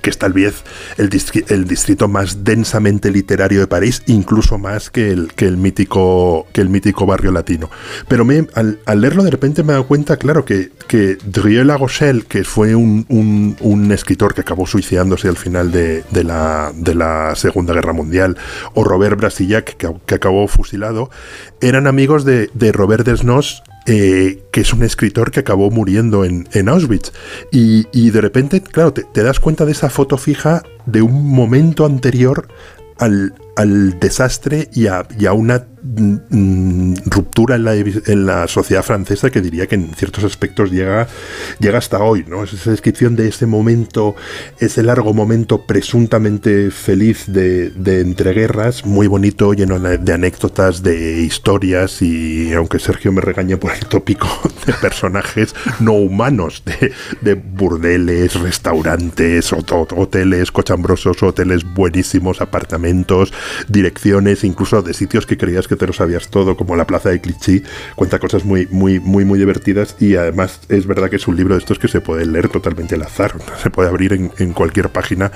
que es tal vez el, distri- el distrito más densamente literario de París, incluso más que el, que el, mítico, que el mítico barrio latino. Pero al, leerlo de repente me he dado cuenta, claro, que, que Drieux Rochelle, que fue un, un- escritor que acabó suicidándose al final de, de la, de la Segunda Guerra Mundial, o Robert Que, acabó fusilado, eran amigos de, Robert Desnos, eh, que es un escritor que acabó muriendo en, Auschwitz. Y, de repente, claro, te das cuenta de esa foto fija de un momento anterior al, al desastre y a, y a una mm, ruptura en la, en la sociedad francesa que diría que en ciertos aspectos llega, llega hasta hoy. ¿no? Es esa descripción de ese momento, ese largo momento presuntamente feliz de, de entreguerras, muy bonito, lleno de anécdotas, de historias y aunque Sergio me regañe por el tópico de personajes no humanos, de, de burdeles, restaurantes, hot- hot- hoteles cochambrosos, hoteles buenísimos, apartamentos, direcciones, incluso de sitios que creías que te lo sabías todo, como la plaza de Clichy, cuenta cosas muy, muy, muy, muy divertidas y además es verdad que es un libro de estos que se puede leer totalmente al azar, se puede abrir en, en cualquier página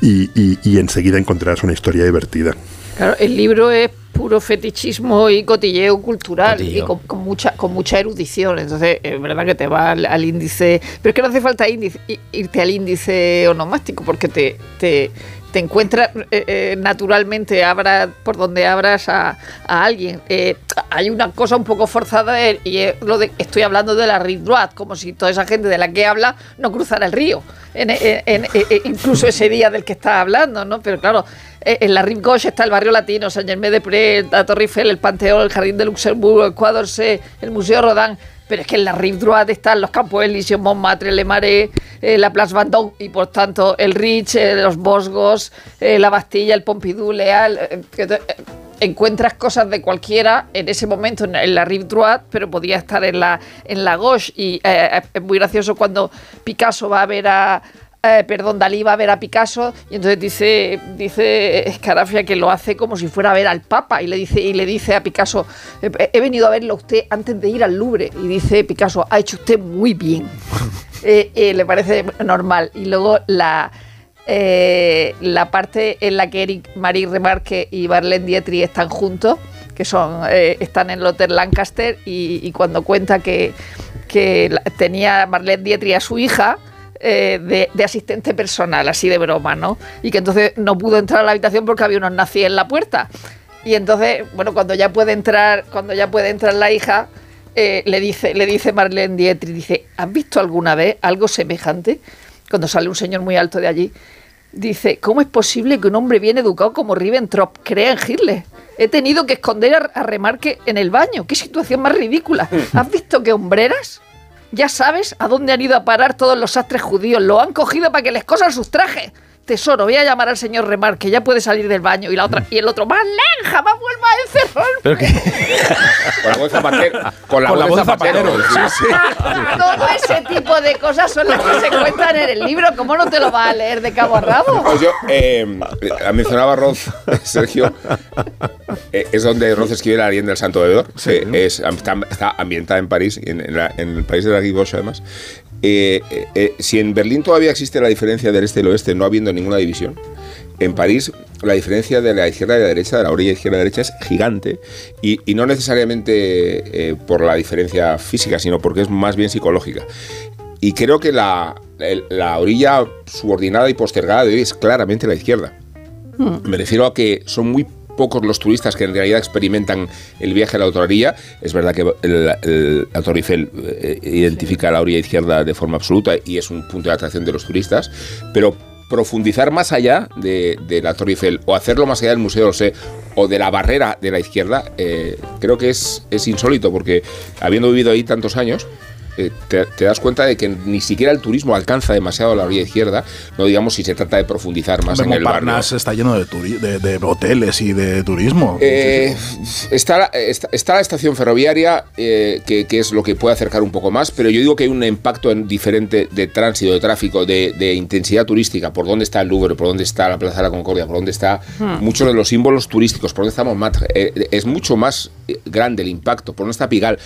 y, y- y enseguida encontrarás una historia divertida. Claro, el libro es puro fetichismo y cotilleo cultural y con, con mucha con mucha erudición. Entonces, es verdad que te va al, al índice, pero es que no hace falta índice- irte al índice onomástico porque te, te, te encuentras eh, eh, naturalmente, abra, por donde abras a, a alguien. Eh, hay una cosa un poco forzada de- y es lo de, estoy hablando de la rive droite, como si toda esa gente de la que habla no cruzara el río, en- en- en- en- incluso ese día del que está hablando, ¿no? Pero claro, en la Rive Gauche está el barrio latino, Saint Germain de Pré, la Torre Eiffel, el Panteón, el Jardín de Luxemburgo, el Quai d'Orsay, el Museo Rodin. Pero es que en la Rive Droite están los Campos Elíseos, Montmartre, Le Marais, eh, la Place Vendôme y por tanto el Rich, eh, los Bosgos, eh, la Bastilla, el Pompidou, Leal. eh, eh, encuentras cosas de cualquiera en ese momento en, en la Rive Droite, pero podía estar en la, en la Gauche. Y eh, es muy gracioso cuando Picasso va a ver a, eh, perdón, Dalí va a ver a Picasso y entonces dice, dice Escarafia que lo hace como si fuera a ver al Papa y le dice, y le dice a Picasso, "He- he venido a verlo a usted antes de ir al Louvre y dice Picasso, ha hecho usted muy bien. Eh, eh, le parece normal. Y luego la, eh, la parte en la que Eric Marie Remarque y Marlene Dietrich están juntos, que son eh, están en el Hotel Lancaster y, y cuando cuenta que, que tenía Marlene Dietrich a su hija eh, de, de asistente personal, así de broma, ¿no? Y que entonces no pudo entrar a la habitación porque había unos nazis en la puerta. Y entonces, bueno, cuando ya puede entrar, cuando ya puede entrar la hija, eh, le dice, le dice Marlene Dietrich, dice, ¿has visto alguna vez algo semejante? Cuando sale un señor muy alto de allí, dice, ¿cómo es posible que un hombre bien educado como Ribbentrop crea en Hitler? He tenido que esconder a, a Remarque en el baño. ¿Qué situación más ridícula? ¿Has visto qué hombreras? Ya sabes a dónde han ido a parar todos los sastres judíos. Lo han cogido para que les cosan sus trajes. Tesoro, voy a llamar al señor Remar, que ya puede salir del baño. Y la otra, y el otro, más jamás vuelva a encerrar. Pero Con la voz zapatero. Con la Con la voz zapatero. zapatero, sí, Todo ese tipo de cosas son las que se cuentan en el libro. ¿Cómo no te lo vas a leer de cabo a rabo? Pues yo, eh, mencionaba Roz, Sergio, eh, es donde Roz escribe la leyenda del Santo Bebedor. Eh, es, está, está ambientada en París, en, en la- en el país de la Gauche, además. Eh, eh, eh, si en Berlín todavía existe la diferencia del este y el oeste, no habiendo ninguna división, en París la diferencia de la izquierda y la derecha, de la orilla izquierda y derecha, es gigante y, y no necesariamente eh, por la diferencia física, sino porque es más bien psicológica. Y creo que la, la orilla subordinada y postergada de hoy es claramente la izquierda. Me refiero a que son muy pocos los turistas que en realidad experimentan el viaje a la orilla. Es verdad que el, el- la Torre Eiffel eh, identifica la orilla izquierda de forma absoluta y es un punto de atracción de los turistas, pero profundizar más allá de, de la Torre Eiffel o hacerlo más allá del Museo d'Orsay o de la barrera de la izquierda, eh, creo que es, es insólito porque habiendo vivido ahí tantos años, eh, te, te das cuenta de que ni siquiera el turismo alcanza demasiado a la orilla izquierda, no digamos si se trata de profundizar más en el barrio. Montparnasse está lleno de, de, de hoteles y de turismo. Eh, está, la- está, está la estación ferroviaria, eh, que, que es lo que puede acercar un poco más, pero yo digo que hay un impacto en diferente de tránsito, de tráfico, de, de intensidad turística, por dónde está el Louvre, por dónde está la Plaza de la Concordia, por dónde está Hmm. muchos de los símbolos turísticos, por dónde está Montmartre. Eh, es mucho más grande el impacto, por dónde está Pigalle,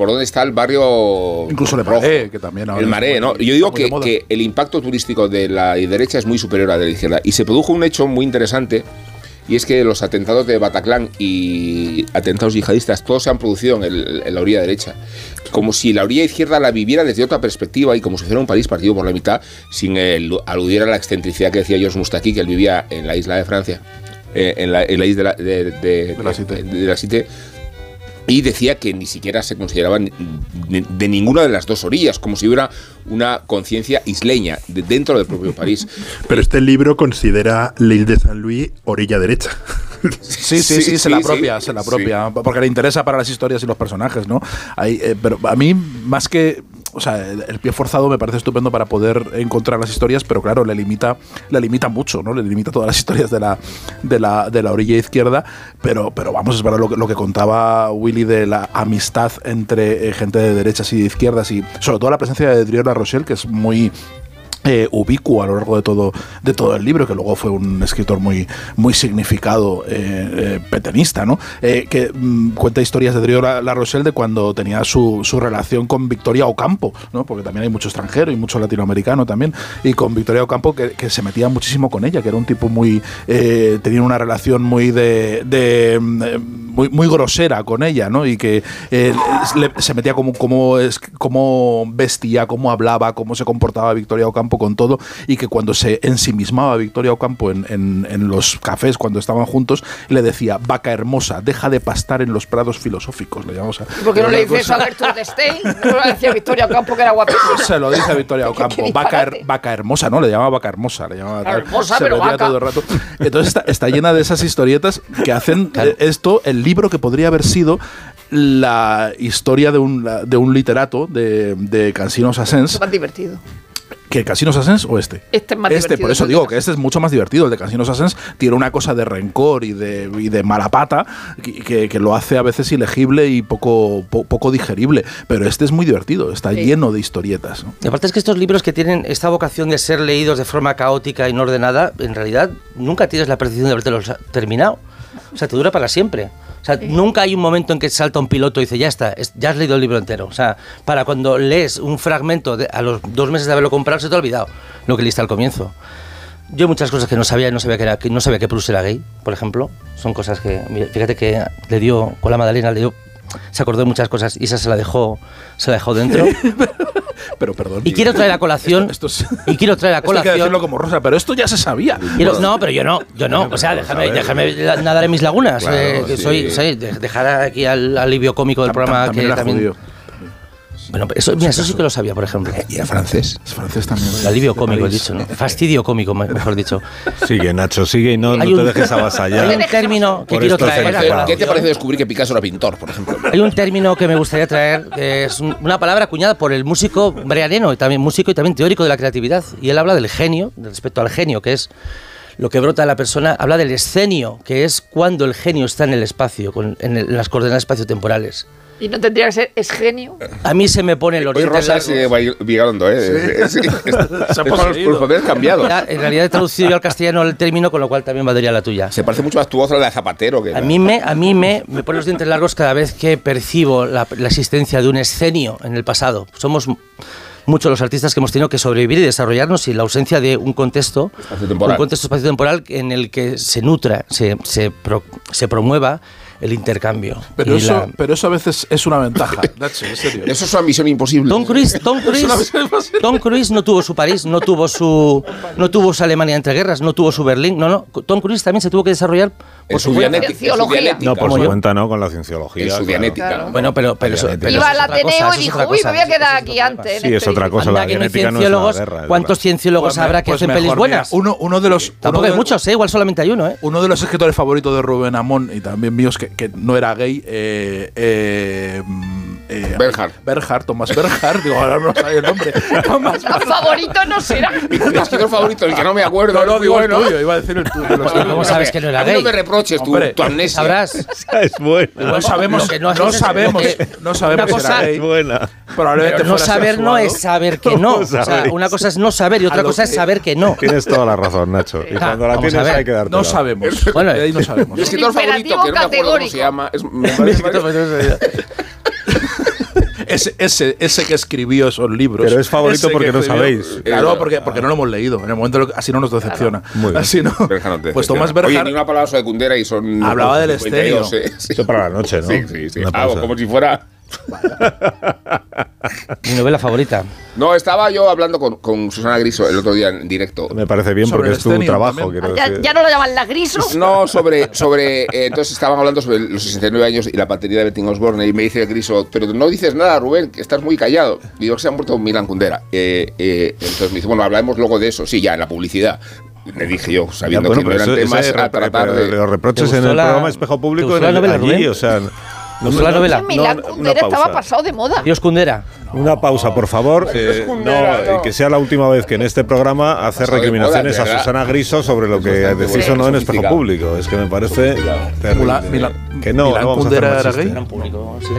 por dónde está el barrio Incluso rojo. Marais, que también ahora El muy- ¿no? Yo digo que, el impacto turístico de la derecha es muy superior al de la izquierda. Y se produjo un hecho muy interesante, y es que los atentados de Bataclan y atentados yihadistas, todos se han producido en, el- en la orilla derecha. Como si la orilla izquierda la viviera desde otra perspectiva y como si fuera un país partido por la mitad, sin el- aludir a la excentricidad que decía Georges Moustaki, que él vivía en la isla de Francia, eh, en, la, en la isla de la, de, de- De la Cité. Y decía que ni siquiera se consideraban de, ninguna de las dos orillas, como si hubiera una conciencia isleña de- dentro del propio París. Pero este libro considera L'Île de Saint-Louis orilla derecha. Sí, sí, sí, Sí, se la propia, se la propia, porque le interesa para las historias y los personajes, ¿no? Eh, pero a mí, más que, o sea, el, el pie forzado me parece estupendo para poder encontrar las historias, pero claro, le limita, le limita mucho, ¿no? Le limita todas las historias de la, de la, de la orilla izquierda, pero, pero vamos, es verdad lo que, lo que contaba Willy de la amistad entre eh, gente de derechas y de izquierdas y sobre todo la presencia de Drior La Rochelle, que es muy eh, ubicuo a lo largo de todo, de todo el libro, que luego fue un escritor muy, muy significado eh, eh, petenista, ¿no? Eh, que mm, cuenta historias de Drio La, La de cuando tenía su, su relación con Victoria Ocampo, ¿no? porque también hay mucho extranjero y mucho latinoamericano también, y con Victoria Ocampo que, que se metía muchísimo con ella, que era un tipo muy... eh, tenía una relación muy de... mm, muy, muy grosera con ella, ¿no? Y que se metía como, como, como vestía, cómo hablaba, cómo se comportaba Victoria Ocampo con todo, y que cuando se ensimismaba Victoria Ocampo en, en- en los cafés, cuando estaban juntos, le decía, vaca hermosa, deja de pastar en los prados filosóficos, le llamamos a- ¿Por qué no le dices a Gertrude de Stein? No le decía Victoria Campo que era guapísima. se lo dice a Victoria Ocampo. Vaca, her- vaca hermosa, ¿no? Le llamaba vaca hermosa. Le llamaba tal. Hermosa, Se pero vaca. todo el rato. Entonces está, está llena de esas historietas que hacen eh, esto, el libro que podría haber sido la historia de un, de un literato de, de. Es más divertido. ¿Que Casinos Asens o este? Este es más Este, por eso digo que este es mucho más divertido. El de Casinos Asens tiene una cosa de rencor y de, y de mala pata que, que- que lo hace a veces ilegible y poco, po- poco digerible. Pero este es muy divertido, está Sí. lleno de historietas. ¿no? Y aparte es que estos libros que tienen esta vocación de ser leídos de forma caótica y no ordenada, en realidad nunca tienes la percepción de habértelos terminado. O sea, te dura para siempre. O sea, nunca hay un momento en que salta un piloto y dice, ya está, es- ya has leído el libro entero. O sea, para cuando lees un fragmento de- a los dos meses de haberlo comprado, se te ha olvidado lo que leíste al comienzo. Yo muchas cosas que no sabía, no sabía que, era, que no sabía que Proust era gay, por ejemplo. Son cosas que, fíjate que le dio, con la Madalena le dio, se acordó de muchas cosas y esa se la dejó, se la dejó dentro. Pero perdón. Y quiero traer a colación. Esto, esto es- y quiero traer a esto hay que colación. decirlo como Rosa, pero esto ya se sabía. Quiero- no, pero yo no, yo no. O sea, déjame, déjame nadar en mis lagunas. Claro, eh, sí. soy, soy- de- dejar aquí al alivio cómico del Tam- programa también que también. judío. Bueno, eso, mira, eso sí que lo sabía, por ejemplo. ¿Y era francés? Es francés también. El alivio cómico, he dicho, ¿no? Fastidio cómico, me- mejor dicho. Sigue, Nacho, sigue y no, no te dejes avasallar. Hay un término que quiero traer. ¿Qué te parece descubrir que Picasso era pintor, por ejemplo? Hay un término que me gustaría traer, que es un- una palabra acuñada por el músico breaneno, y también músico y también teórico de la creatividad. Y él habla del genio, respecto al genio, que es lo que brota de la persona. Habla del escenio, que es cuando el genio está en el espacio, con- en, el- en las coordenadas espaciotemporales. Y no tendría que ser, es genio. A mí se me pone los Hoy dientes Rosa es largos. eh, ¿eh? Sí. Es, es- Se ha papeles cambiados. Ya, en realidad he traducido yo al castellano el término, con lo cual también valdría la tuya. Se parece mucho más tu voz a la de Zapatero. Que A mí me, a mí me, me pone los dientes largos cada vez que percibo la, la existencia de un escenio en el pasado. Somos muchos los artistas que hemos tenido que sobrevivir y desarrollarnos sin la ausencia de un contexto, Espaciotemporal. un contexto espaciotemporal en el que se nutra, se, se, pro- se promueva el intercambio. Pero eso, la- pero eso a veces es una ventaja. Nacho, en serio. Eso es una misión imposible. Tom Cruise, Tom Cruise, Tom Cruise no tuvo su París, no tuvo su, no tuvo su Alemania entre guerras, no tuvo su Berlín, no, no. Tom Cruise también se tuvo que desarrollar por su dianética. dianética. No, por su yo. cuenta, ¿no? Con la cienciología. En su dianética. Claro. Bueno, pero, pero eso, pero Iba al Ateneo y dijo, uy, me voy a quedar aquí antes. Sí, es otra cosa. La que no hay es una guerra. ¿Cuántos cienciólogos habrá que pues hacen pelis buenas? Uno, uno de los. Tampoco uno hay muchos, ¿eh? igual solo 21, ¿eh? Uno de los escritores favoritos de Rubén Amón y también míos, que, que no era gay, eh, eh, Bernhard. Bernhard, Tomás Bernhard, digo, ahora no sabía el nombre. Tomás Los favoritos no será. Mi escritor favorito, el que no me acuerdo. No, no, digo el bueno. tuyo, iba a decir el tuyo. ¿Cómo sabes que no era gay? No me reproches tu, Hombre, tu amnesia. Sabrás. Esa es buena. No sabemos, que no no, sabemos, no sabemos una cosa- gay. Es buena. Probablemente no saber no es saber que no. ¿Cómo O sea, una cosa es no saber y otra cosa es saber que no. Tienes toda la razón, Nacho. Y Ah, cuando la tienes hay que darte. No sabemos. Bueno, ahí no sabemos. Mi escritor favorito, que no me acuerdo cómo se llama. Es, me parece- Ese, ese, ese que escribió esos libros. Pero es favorito porque que no sabéis. Claro, porque, porque no lo hemos leído. En el momento que- así no nos decepciona. Muy bien. Así no. Berja no te Pues. Tomás Oye, Berjar. ni una palabra sobre Kundera y son. Hablaba del 52, ¿eh? Sí. Eso para la noche, ¿no? Sí, sí, sí. Ah, como si fuera. Mi novela favorita. No, estaba yo hablando con, con Susana Griso el otro día en directo. Me parece bien Sobre porque es tu trabajo, Ya, decir. ya no lo llaman la griso. No, sobre. sobre eh, entonces estaban hablando sobre los 69 años y la paternidad de Betty Osborne. Y me dice Griso, pero no dices nada, Rubén, que estás muy callado. Y digo que se ha muerto Milan Kundera. Eh, eh, entonces me dice, bueno, hablaremos luego de eso. Sí, ya, en la publicidad. Le dije yo, Ya, sabiendo bueno, que no eran temas a tratar de. Los reproches ¿Te en el la- programa Espejo Público en el- allí, o sea. ¿Te gustó la novela? Milán Kundera estaba pasado de moda. Dios Kundera. Una pausa, por favor. Eh, no, no. que sea la última vez que en este programa de recriminaciones a. Susana Griso sobre lo que decís o no en Espejo. Público. Es que me parece terrible. Que no, Milán no vamos a hacer era.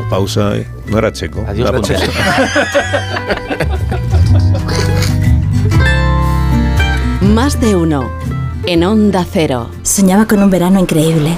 Pausa. eh. No era checo. Adiós, Era checo. Más de uno. En Onda Cero. Soñaba con un verano increíble.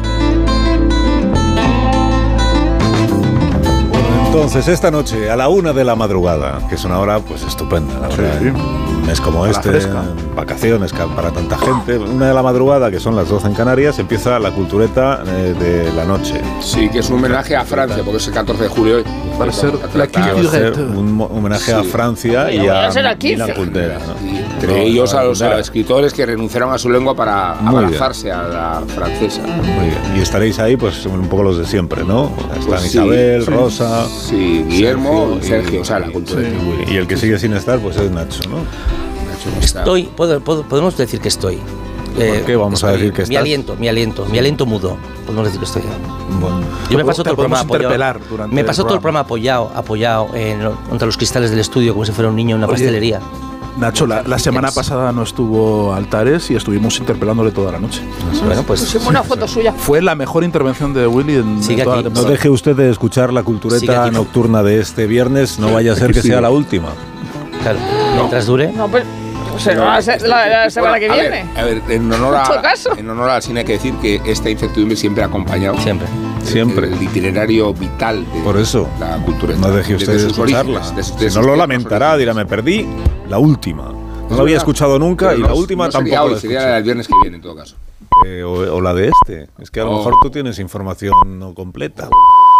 Entonces, esta noche, a la una de la madrugada, que es una hora pues estupenda, la verdad. Sí. ¿eh? Un mes como A la este, fresca. vacaciones ca- para tanta gente. Una de la madrugada, que son las 12 en Canarias, empieza la cultureta eh, de la noche. Sí, que es un homenaje a Francia, porque es el 14 de julio hoy. Va a ser la a cultureta. un homenaje a Sí. Francia y a a 15. Milan Kundera, ¿no? Y entre No, ellos a los a escritores que renunciaron a su lengua para Muy bien. abrazarse a la francesa. Muy bien. Y estaréis ahí, pues un poco los de siempre, ¿no? Están Pues sí, Isabel, sí. Rosa. Sí, Guillermo y Sergio, o sea, la y- cultura. y el que sigue sin estar, pues es Nacho, ¿no? Estoy, puedo- puedo- podemos decir que estoy. Eh, qué vamos a estoy. decir que Mi estás? aliento, mi aliento, mi aliento mudo. Podemos decir que estoy. Bueno. Yo me paso todo el programa apoyado. Me paso todo el programa. apoyado, apoyado en, contra los cristales del estudio, como si fuera un niño en una Oye, pastelería. Nacho, la, la semana pasada no estuvo Altares y estuvimos interpelándole toda la noche. Bueno, pues Pusimos una foto suya. Fue la mejor intervención de Willy en, Sigue en toda aquí. la No deje usted de escuchar la cultureta aquí. nocturna de este viernes, no vaya a ser que sea la última. claro, mientras dure. No, pero se va a ser la, la semana que a viene. ver, a ver, en honor, a, en honor al cine hay que decir que esta incertidumbre siempre ha acompañado Siempre. Siempre. el itinerario vital de Por eso, la cultura. no deje usted de escucharla. Si no lo lamentará, dirá, me perdí la última. No lo había escuchado nunca y la última no sería tampoco hoy, la sería el viernes que viene en todo caso. Eh, o, o la de este. Es que a lo Oh. mejor tú tienes información no completa.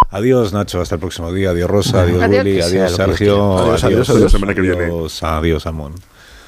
Adiós, Nacho. Hasta el próximo día. Adiós, Rosa. Adiós, Adiós. Willy. Adiós, Sergio. Adiós, adiós, adiós. La semana que viene. Adiós, adiós, Amón.